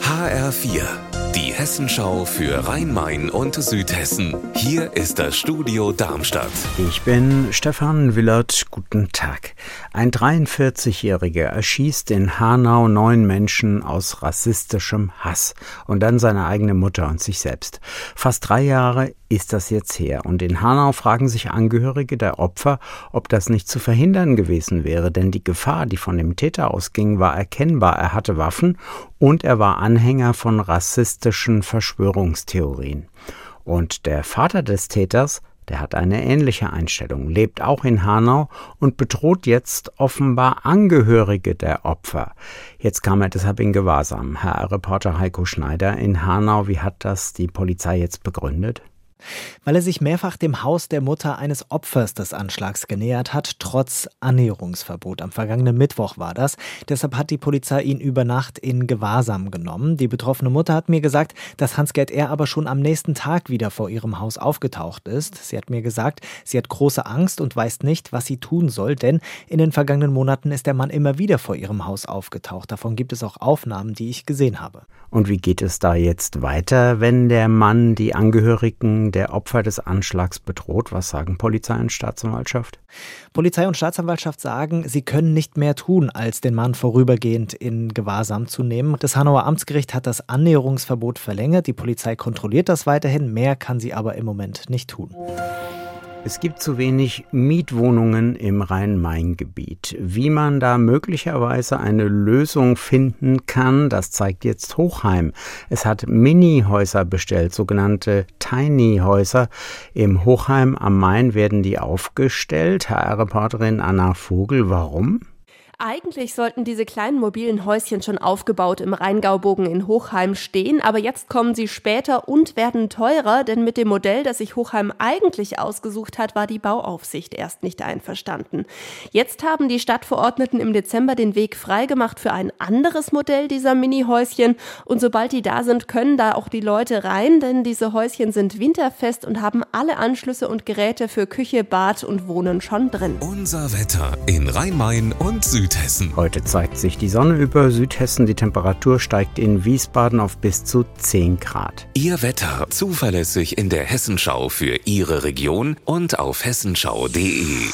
HR4, die Hessenschau für Rhein-Main und Südhessen. Hier ist das Studio Darmstadt. Ich bin Stefan Willert. Guten Tag. Ein 43-Jähriger erschießt in Hanau neun Menschen aus rassistischem Hass und dann seine eigene Mutter und sich selbst. Fast drei Jahre ist das jetzt her. Und in Hanau fragen sich Angehörige der Opfer, ob das nicht zu verhindern gewesen wäre, denn die Gefahr, die von dem Täter ausging, war erkennbar. Er hatte Waffen und er war Anhänger von rassistischen Verschwörungstheorien. Und der Vater des Täters, der hat eine ähnliche Einstellung, lebt auch in Hanau und bedroht jetzt offenbar Angehörige der Opfer. Jetzt kam er deshalb in Gewahrsam. Herr Reporter Heiko Schneider in Hanau, wie hat das die Polizei jetzt begründet? Weil er sich mehrfach dem Haus der Mutter eines Opfers des Anschlags genähert hat, trotz Annäherungsverbot. Am vergangenen Mittwoch war das. Deshalb hat die Polizei ihn über Nacht in Gewahrsam genommen. Die betroffene Mutter hat mir gesagt, dass Hans-Gerd R. aber schon am nächsten Tag wieder vor ihrem Haus aufgetaucht ist. Sie hat mir gesagt, sie hat große Angst und weiß nicht, was sie tun soll, denn in den vergangenen Monaten ist der Mann immer wieder vor ihrem Haus aufgetaucht. Davon gibt es auch Aufnahmen, die ich gesehen habe. Und wie geht es da jetzt weiter, wenn der Mann die Angehörigen der Opfer des Anschlags bedroht. Was sagen Polizei und Staatsanwaltschaft? Polizei und Staatsanwaltschaft sagen, sie können nicht mehr tun, als den Mann vorübergehend in Gewahrsam zu nehmen. Das Hanauer Amtsgericht hat das Annäherungsverbot verlängert. Die Polizei kontrolliert das weiterhin. Mehr kann sie aber im Moment nicht tun. Es gibt zu wenig Mietwohnungen im Rhein-Main-Gebiet. Wie man da möglicherweise eine Lösung finden kann, das zeigt jetzt Hochheim. Es hat Mini-Häuser bestellt, sogenannte Tiny-Häuser. Im Hochheim am Main werden die aufgestellt. HR-Reporterin Anna Vogel, warum? Eigentlich sollten diese kleinen mobilen Häuschen schon aufgebaut im Rheingaubogen in Hochheim stehen, aber jetzt kommen sie später und werden teurer, denn mit dem Modell, das sich Hochheim eigentlich ausgesucht hat, war die Bauaufsicht erst nicht einverstanden. Jetzt haben die Stadtverordneten im Dezember den Weg freigemacht für ein anderes Modell dieser Mini-Häuschen und sobald die da sind, können da auch die Leute rein, denn diese Häuschen sind winterfest und haben alle Anschlüsse und Geräte für Küche, Bad und Wohnen schon drin. Unser Wetter in Rhein-Main und Süd Südhessen. Heute zeigt sich die Sonne über Südhessen. Die Temperatur steigt in Wiesbaden auf bis zu 10 Grad. Ihr Wetter zuverlässig in der Hessenschau für Ihre Region und auf hessenschau.de.